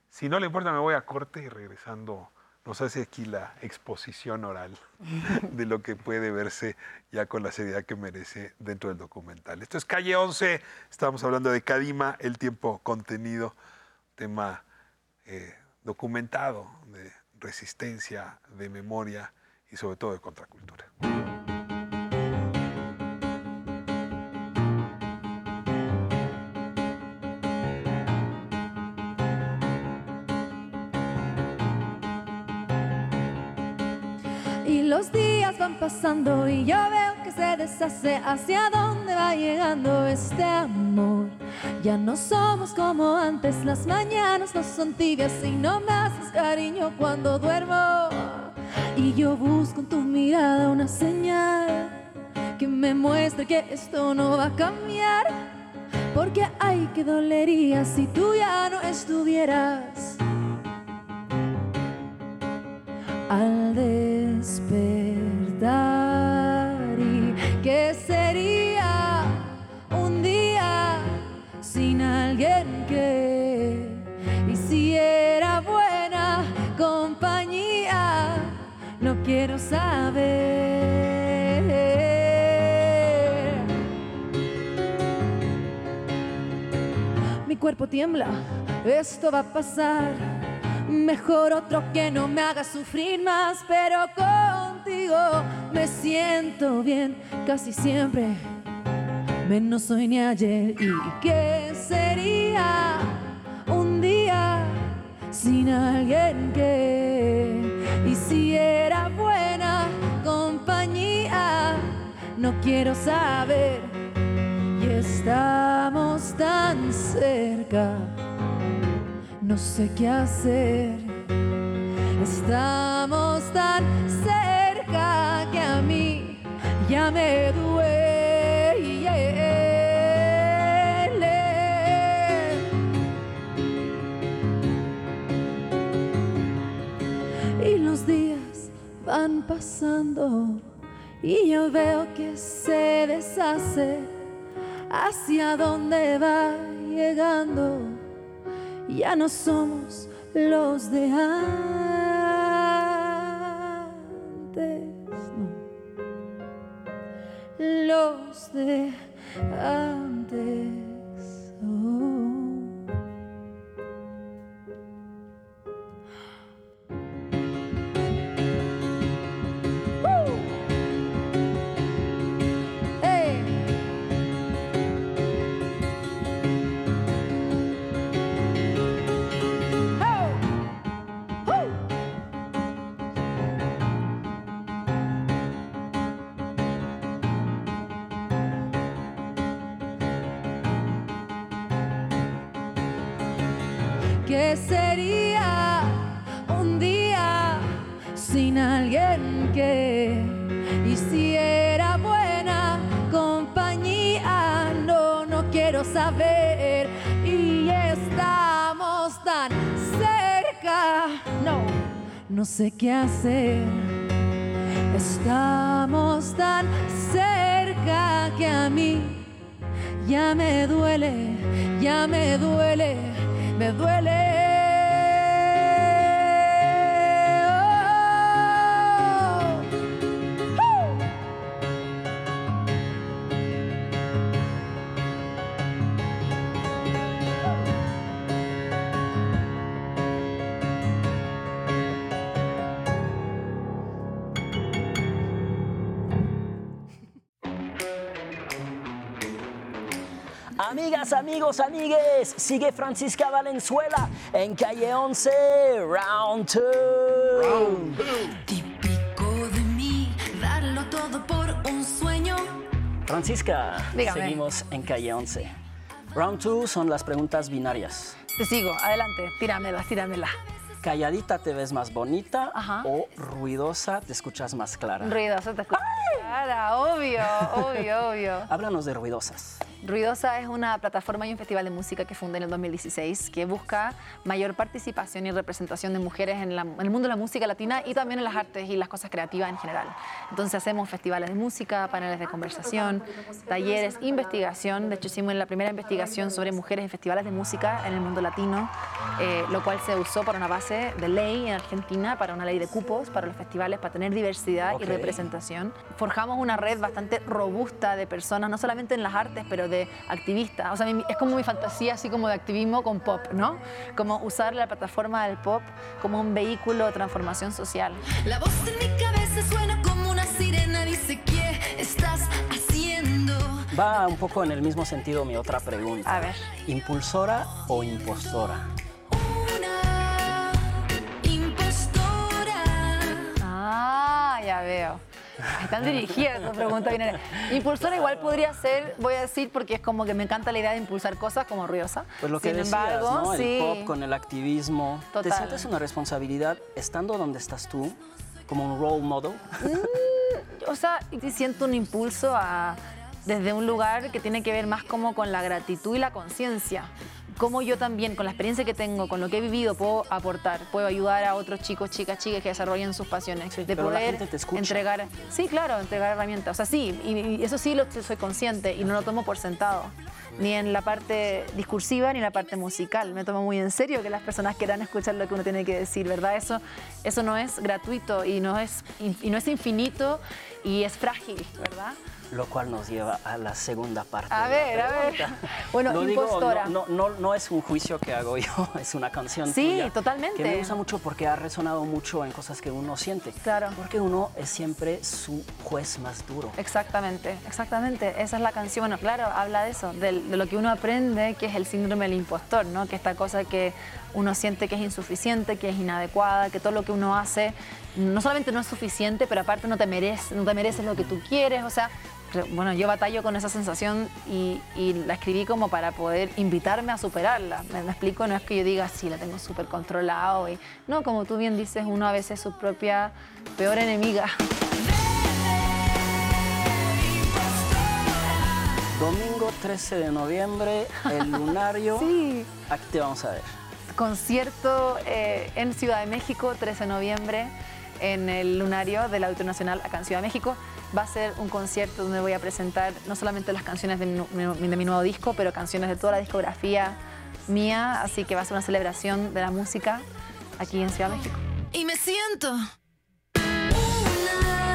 Si no le importa, me voy a corte y regresando nos hace aquí la exposición oral de lo que puede verse ya con la seriedad que merece dentro del documental. Esto es Calle 11, estamos hablando de Cadima, el tiempo contenido, tema eh, documentado de resistencia, de memoria y sobre todo de contracultura. Pasando y yo veo que se deshace hacia dónde va llegando este amor. Ya no somos como antes, las mañanas no son tibias y no me haces cariño cuando duermo. Y yo busco en tu mirada una señal que me muestre que esto no va a cambiar. Porque ay, que dolería si tú ya no estuvieras. al despertar cuerpo tiembla esto va a pasar Mejor otro que no me haga sufrir más, pero contigo me siento bien casi siempre. Menos hoy ni ayer. ¿Y qué sería un día sin alguien que hiciera buena compañía? No quiero saber. Y tan cerca no sé qué hacer. Estamos tan cerca que a mí ya me duele. Y los días van pasando y yo veo que se deshace hacia dónde va llegando ya no somos los de antes, no. Los de antes. No sé qué hacer. Estamos tan cerca que a mí ya me duele, ya me duele, me duele. Amigos, amigues, sigue Francisca Valenzuela en calle 11, round 2. Típico de mí, darlo todo por un sueño. Francisca, Dígame. seguimos en calle 11. Round 2 son las preguntas binarias. Te sigo, adelante, tíramela, tíramela. Calladita te ves más bonita o ruidosa te escuchas más clara. Ruidosa te escucha clara, obvio, obvio, obvio. Háblanos de ruidosas. Ruidosa es una plataforma y un festival de música que fundé en el 2016 que busca mayor participación y representación de mujeres en, la- en el mundo de la música latina y también en las artes y las cosas creativas en general. Entonces hacemos festivales de música, paneles de conversación, talleres, investigación. De hecho hicimos la primera investigación sobre mujeres en festivales de música en el mundo latino, eh, lo cual se usó para una base de ley en Argentina, para una ley de cupos para los festivales, para tener diversidad Ok. y representación. Forjamos una red bastante robusta de personas, no solamente en las artes, pero de activistas. O sea, es como mi fantasía así como de activismo con pop, ¿no? Como usar la plataforma del pop como un vehículo de transformación social. La voz en mi cabeza suena como una sirena, dice ¿qué estás haciendo? Va un poco en el mismo sentido mi otra pregunta. A ver. ¿Impulsora o impostora? Impostora. Ah, ya veo. Están dirigidas esa pregunta binaria. Impulsora igual podría ser, voy a decir, porque es como que me encanta la idea de impulsar cosas como ruidosa. Pues lo que Sin decías, embargo, ¿no? El sí. pop con el activismo. ¿Te Total. sientes una responsabilidad estando donde estás tú, como un role model? o sea, siento un impulso a, desde un lugar que tiene que ver más como con la gratitud y la conciencia. Cómo yo también, con la experiencia que tengo, con lo que he vivido, puedo aportar, puedo ayudar a otros chicos, chicas, chicas que desarrollen sus pasiones. De Pero la poder gente te escucha. entregar. Sí, claro, entregar herramientas. O sea, sí, y, y eso sí lo soy consciente y no lo tomo por sentado. Ni en la parte discursiva ni en la parte musical. Me tomo muy en serio que las personas quieran escuchar lo que uno tiene que decir, ¿verdad? Eso, eso no es gratuito y no es, y no es infinito y es frágil, ¿verdad? Lo cual nos lleva a la segunda parte. A de la ver, a ver. Bueno, Lo impostora. no, no, no, no es un juicio que hago yo, es una canción Sí, tuya totalmente. Que me gusta mucho porque ha resonado mucho en cosas que uno siente. Claro. Porque uno es siempre su juez más duro. Exactamente, exactamente. Esa es la canción. Bueno, claro, habla de eso, de, lo que uno aprende, que es el síndrome del impostor, ¿no? Que esta cosa que uno siente que es insuficiente, que es inadecuada, que todo lo que uno hace no solamente no es suficiente, pero aparte no te mereces, no te mereces lo que tú quieres. O sea, bueno, yo batallo con esa sensación y, y la escribí como para poder invitarme a superarla. ¿Me, me explico? No es que yo diga, sí, la tengo súper controlado. Y, no, como tú bien dices, uno a veces es su propia peor enemiga. Domingo 13 de noviembre, el lunario. sí. Aquí te vamos a ver. concierto eh, en Ciudad de México, 13 de noviembre, en el lunario del Auditorio Nacional acá en Ciudad México. Va a ser un concierto donde voy a presentar no solamente las canciones de mi, nuevo disco, pero canciones de toda la discografía mía, así que va a ser una celebración de la música aquí en Ciudad México. Y me siento una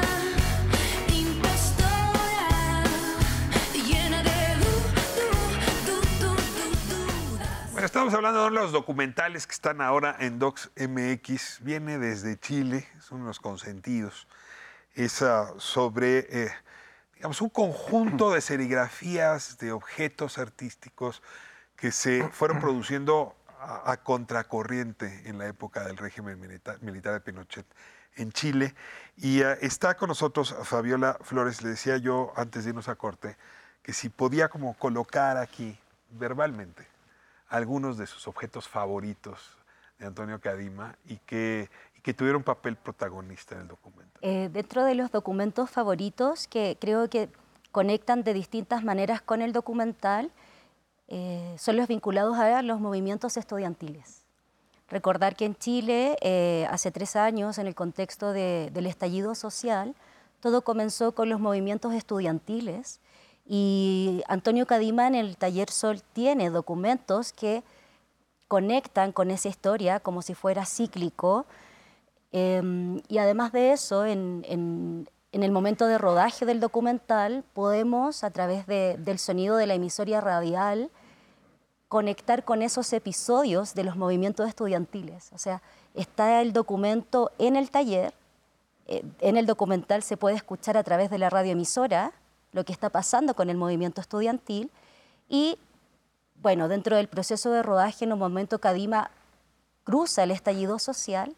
Bueno, estamos hablando de los documentales que están ahora en Docs MX. Viene desde Chile, son unos consentidos. Es ah, sobre, eh, digamos, un conjunto de serigrafías de objetos artísticos que se fueron produciendo a, a contracorriente en la época del régimen milita- militar de Pinochet en Chile. Y ah, está con nosotros Fabiola Flores. Le decía yo antes de irnos a corte que si podía como colocar aquí verbalmente algunos de sus objetos favoritos de Antonio Cadima y que, y que tuvieron papel protagonista en el documento. Eh, dentro de los documentos favoritos que creo que conectan de distintas maneras con el documental, eh, son los vinculados a los movimientos estudiantiles. Recordar que en Chile, eh, hace tres años, en el contexto de- del estallido social, todo comenzó con los movimientos estudiantiles y Antonio Cadima en el Taller Sol tiene documentos que conectan con esa historia como si fuera cíclico. Em, y además de eso, en, el momento de rodaje del documental, podemos, a través de- del sonido de la emisoria radial, conectar con esos episodios de los movimientos estudiantiles. O sea, está el documento en el taller, eh, en el documental se puede escuchar a través de la radioemisora lo que está pasando con el movimiento estudiantil y, bueno, dentro del proceso de rodaje, en un momento Cadima cruza el estallido social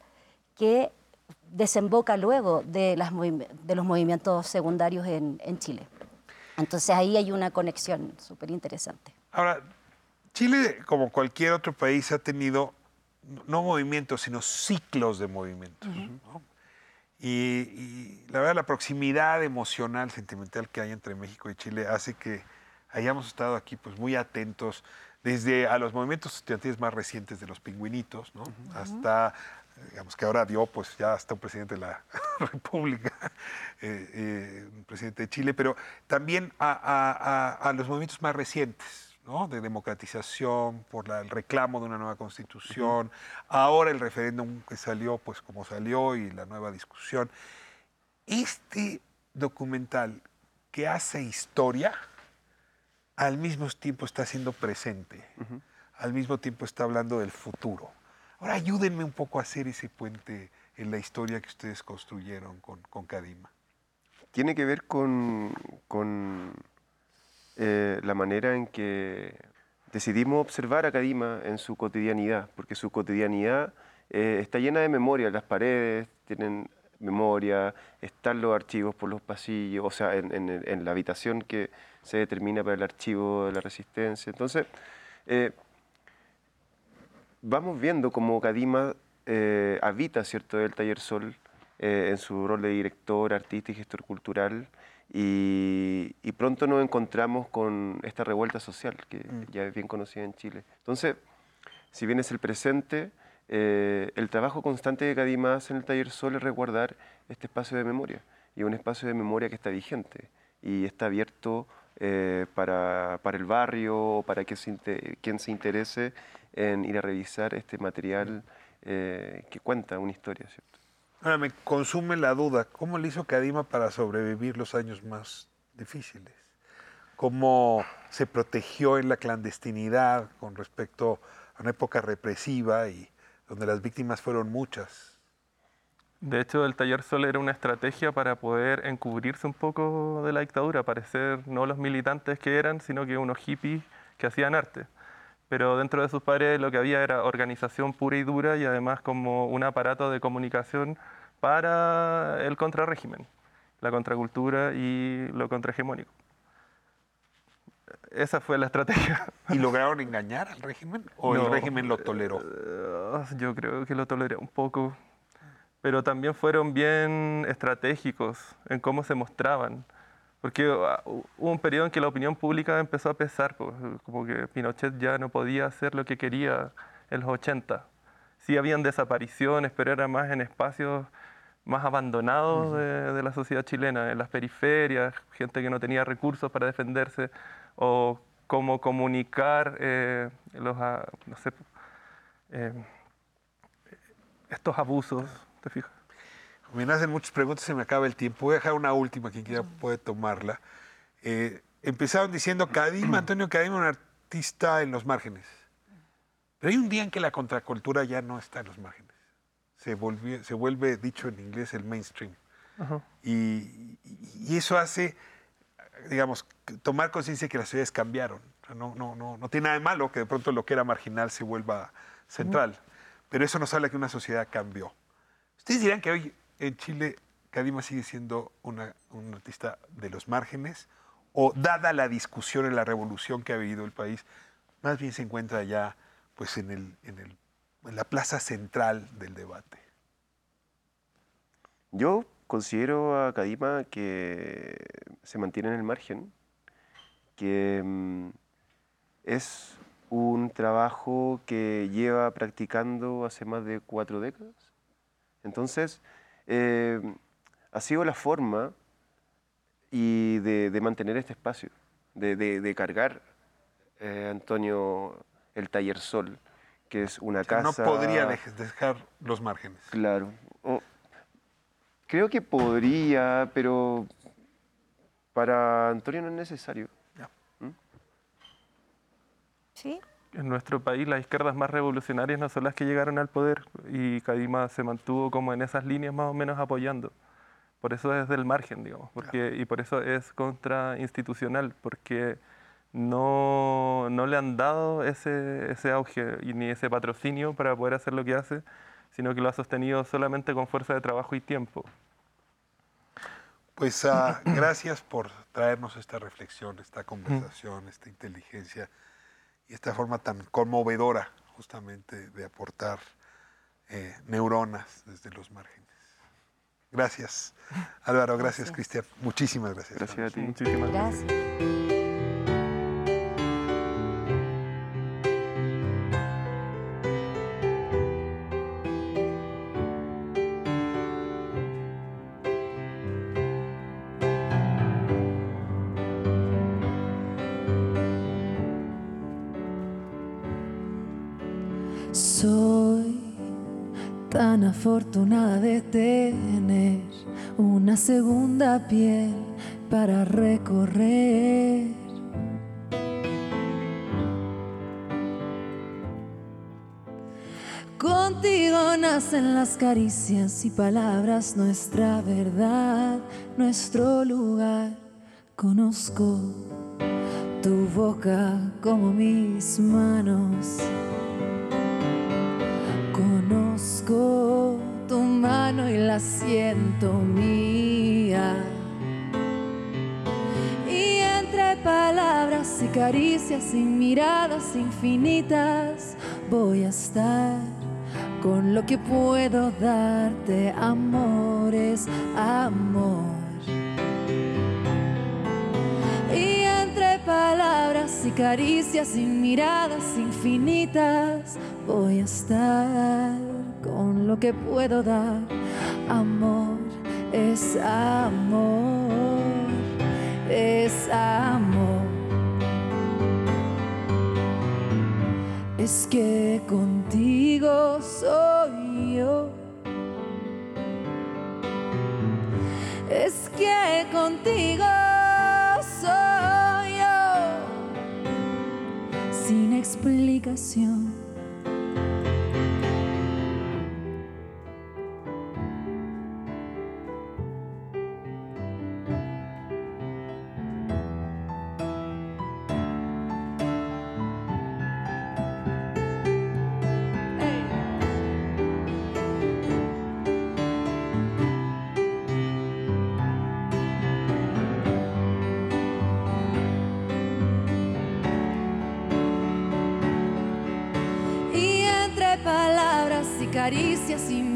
que desemboca luego de, las de los movimientos secundarios en, en Chile. Entonces ahí hay una conexión súper interesante. Ahora, Chile, como cualquier otro país, ha tenido no movimientos, sino ciclos de movimientos. ¿no? Y, y la verdad, la proximidad emocional, sentimental que hay entre México y Chile hace que hayamos estado aquí pues, muy atentos desde a los movimientos estudiantiles más recientes de los pingüinitos, ¿no? hasta, digamos que ahora dio pues ya hasta un presidente de la República, eh, eh, un presidente de Chile, pero también a, a- a- a los movimientos más recientes, ¿no? de democratización, por la- el reclamo de una nueva constitución, ahora el referéndum que salió pues como salió y la nueva discusión. Este documental que hace historia, al mismo tiempo está siendo presente, al mismo tiempo está hablando del futuro. Ahora ayúdenme un poco a hacer ese puente en la historia que ustedes construyeron con, con Kadima. Tiene que ver con, con, eh, la manera en que decidimos observar a Kadima en su cotidianidad, porque su cotidianidad eh, está llena de memoria, las paredes tienen memoria, están los archivos por los pasillos, o sea, en, la habitación que se determina para el archivo de la resistencia. Entonces, eh, vamos viendo cómo Kadima eh, habita ¿cierto? el Taller Sol en su rol de director, artista y gestor cultural. Y, y pronto nos encontramos con esta revuelta social que ya es bien conocida en Chile. Entonces, si bien es el presente, eh, el trabajo constante de Kadima hace en el Taller Sol es resguardar este espacio de memoria. Y un espacio de memoria que está vigente y está abierto eh, para, para el barrio o para que se quien se interese en ir a revisar este material eh, que cuenta una historia. ¿cierto? Ahora me consume la duda, ¿cómo le hizo Kadima para sobrevivir los años más difíciles? ¿Cómo se protegió en la clandestinidad con respecto a una época represiva y donde las víctimas fueron muchas? De hecho, el taller Sol era una estrategia para poder encubrirse un poco de la dictadura, parecer no los militantes que eran, sino que unos hippies que hacían arte. Pero dentro de sus paredes lo que había era organización pura y dura y además como un aparato de comunicación para el contrarrégimen, la contracultura y lo contrahegemónico. Esa fue la estrategia. ¿Y lograron engañar al régimen o el No, régimen lo toleró? eh, yo creo que lo toleré un poco, pero también fueron bien estratégicos en cómo se mostraban. Porque ah, hu- hubo un periodo en que la opinión pública empezó a pesar, pues, como que Pinochet ya no podía hacer lo que quería en los 80. Sí habían desapariciones, pero era más en espacios más abandonados de, de la sociedad chilena, en las periferias, gente que no tenía recursos para defenderse, o cómo comunicar eh, los, ah, no sé, eh, estos abusos, ¿te fijas? Me nacen muchas preguntas, se me acaba el tiempo. Voy a dejar una última, quien quiera puede tomarla. Eh, empezaron diciendo Cadima, Antonio Cadima, un artista en los márgenes. Pero hay un día en que la contracultura ya no está en los márgenes. Se, volvió- se vuelve, dicho en inglés, el mainstream. Y, y- y eso hace, digamos, tomar conciencia de que las ciudades cambiaron. No, no, no, no tiene nada de malo que de pronto lo que era marginal se vuelva central. Pero eso nos habla que una sociedad cambió. ¿Ustedes dirán que hoy en Chile Kadima sigue siendo una- un artista de los márgenes? ¿O dada la discusión en la revolución que ha vivido el país, más bien se encuentra ya pues, en, el, en, el- en la plaza central del debate? Yo considero a Kadima que se mantiene en el margen, que mm, es un trabajo que lleva practicando hace más de cuatro décadas. Entonces, eh, ha sido la forma y de, de mantener este espacio, de, de- de cargar, eh, Antonio, el Taller Sol, que es una O sea, casa... No podría dej- dejar los márgenes. Claro. O- creo que podría, pero para Antonio no es necesario. ¿Sí? En nuestro país las izquierdas más revolucionarias no son las que llegaron al poder y Cadima se mantuvo como en esas líneas más o menos apoyando. Por eso es del margen, digamos, porque, y por eso es contrainstitucional, porque no, no le han dado ese, ese auge y ni ese patrocinio para poder hacer lo que hace, sino que lo ha sostenido solamente con fuerza de trabajo y tiempo. Pues ah, gracias por traernos esta reflexión, esta conversación, esta inteligencia y esta forma tan conmovedora justamente de aportar eh, neuronas desde los márgenes. Gracias, Álvaro, gracias, Cristian. Muchísimas gracias. Gracias a ti. Muchísimas Gracias. Soy piel para recorrer. Contigo nacen las caricias y palabras, nuestra verdad, nuestro lugar. Conozco tu boca como mis manos. Conozco tu mano y la siento mía. Caricias y miradas infinitas voy a estar con lo que puedo darte. Amor es amor. Y entre palabras y caricias y miradas infinitas voy a estar con lo que puedo dar. Amor es amor, es amor. Es que contigo soy yo. Es que contigo soy yo. Sin explicación.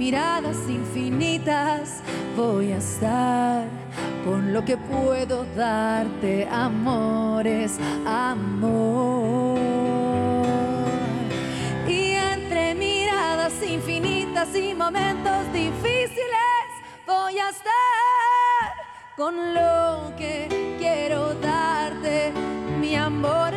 Miradas infinitas voy a estar con lo que puedo darte. Amores, amor. Y entre miradas infinitas y momentos difíciles voy a estar con lo que quiero darte. Mi amor